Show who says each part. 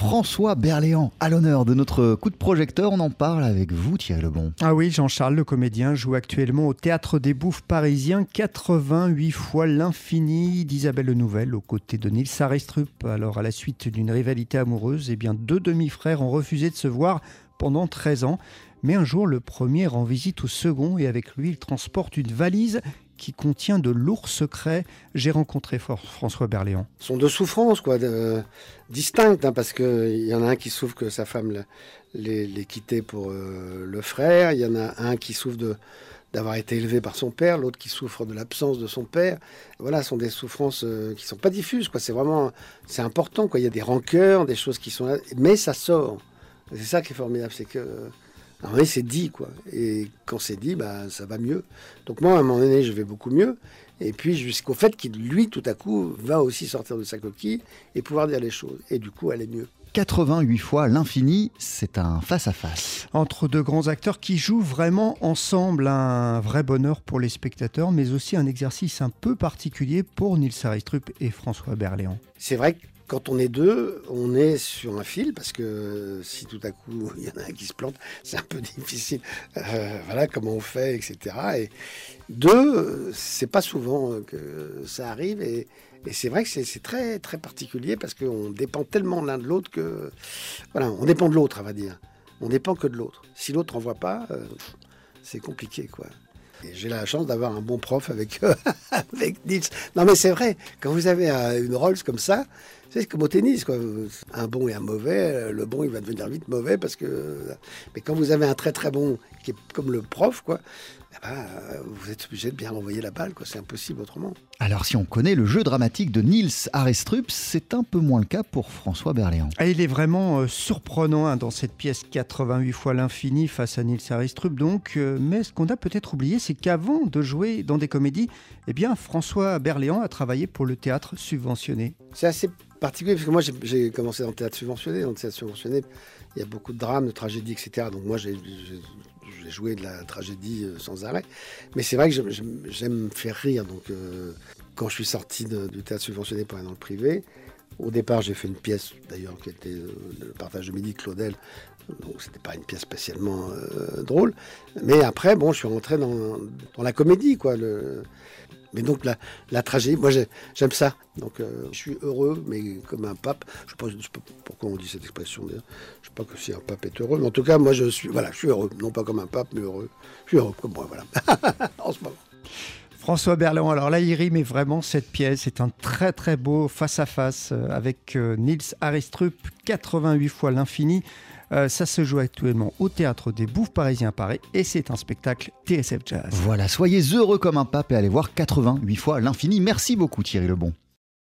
Speaker 1: François Berléand, à l'honneur de notre coup de projecteur. On en parle avec vous, Thierry Lebon.
Speaker 2: Ah oui, Jean-Charles, le comédien, joue actuellement au Théâtre des Bouffes parisien 88 fois l'infini d'Isabelle Nouvelle aux côtés de Nils Aristrup. Alors, à la suite d'une rivalité amoureuse, eh bien, deux demi-frères ont refusé de se voir pendant 13 ans. Mais un jour, le premier rend visite au second et avec lui, il transporte une valise qui contient de lourds secrets. J'ai rencontré François Berléand.
Speaker 3: Ce sont deux souffrances quoi, distinctes, hein, parce qu'il y en a un qui souffre que sa femme l'ait quitté pour euh, le frère, il y en a un qui souffre de d'avoir été élevé par son père, l'autre qui souffre de l'absence de son père. Voilà, ce sont des souffrances euh, qui sont pas diffuses. Quoi. C'est vraiment, c'est important. Quoi. Il y a des rancœurs, des choses qui sont là, mais ça sort. C'est ça qui est formidable, c'est que alors, c'est dit, quoi. Et quand c'est dit, bah, ça va mieux. Donc, moi, à un moment donné, je vais beaucoup mieux. Et puis, jusqu'au fait qu'il, lui, tout à coup, va aussi sortir de sa coquille et pouvoir dire les choses. Et du coup, aller mieux.
Speaker 1: 88 fois l'infini, c'est un face-à-face.
Speaker 2: Entre deux grands acteurs qui jouent vraiment ensemble, un vrai bonheur pour les spectateurs, mais aussi un exercice un peu particulier pour Nils Aristrup et François Berléand.
Speaker 3: C'est vrai que quand on est deux, on est sur un fil parce que si tout à coup il y en a un qui se plante, c'est un peu difficile. Euh, voilà comment on fait, etc. Et deux, c'est pas souvent que ça arrive et, c'est vrai que c'est très très particulier parce qu'on dépend tellement l'un de l'autre que voilà, on dépend de l'autre, on va dire. On dépend que de l'autre. Si l'autre n'en voit pas, euh, c'est compliqué, quoi. J'ai la chance d'avoir un bon prof avec, avec Nils. Non, mais c'est vrai, quand vous avez une Rolls comme ça, c'est comme au tennis, quoi. Un bon et un mauvais, le bon, il va devenir vite mauvais parce que. Mais quand vous avez un très très bon qui est comme le prof, quoi, eh ben, vous êtes obligé de bien envoyer la balle, quoi. C'est impossible autrement.
Speaker 1: Alors, si on connaît le jeu dramatique de Niels Arestrup, c'est un peu moins le cas pour François Berléand.
Speaker 2: Ah, il est vraiment euh, surprenant hein, dans cette pièce 88 fois l'infini face à Niels Arestrup, donc. Euh, mais ce qu'on a peut-être oublié, c'est qu'avant de jouer dans des comédies, eh bien, François Berléand a travaillé pour le théâtre subventionné.
Speaker 3: C'est assez particulier parce que moi, j'ai commencé dans le théâtre subventionné. Dans le théâtre subventionné, il y a beaucoup de drames, de tragédies, etc. Donc moi, j'ai joué de la tragédie euh, sans arrêt. Mais c'est vrai que j'aime faire rire. Donc quand je suis sorti du théâtre subventionné pour aller dans le privé, au départ, j'ai fait une pièce, d'ailleurs, qui était euh, le partage de midi Claudel. Donc, c'était pas une pièce spécialement euh, drôle. Mais après, bon, je suis rentré dans, la comédie, quoi. Mais donc, la, la tragédie, moi, j'aime ça. Donc, euh, je suis heureux, mais comme un pape. Je ne sais, pas pourquoi on dit cette expression, d'ailleurs. Je ne sais pas que si un pape est heureux. Mais en tout cas, moi, je suis, voilà, je suis heureux. Non pas comme un pape, mais heureux. Je suis heureux comme moi, voilà. en ce moment.
Speaker 2: François Berland, alors là, il rime vraiment cette pièce. C'est un très très beau face-à-face euh, avec euh, Nils Aristrup, 88 fois l'infini. Euh, ça se joue actuellement au Théâtre des Bouffes Parisiens Paris et c'est un spectacle TSF Jazz.
Speaker 1: Voilà, soyez heureux comme un pape et allez voir 88 fois l'infini. Merci beaucoup Thierry Lebon.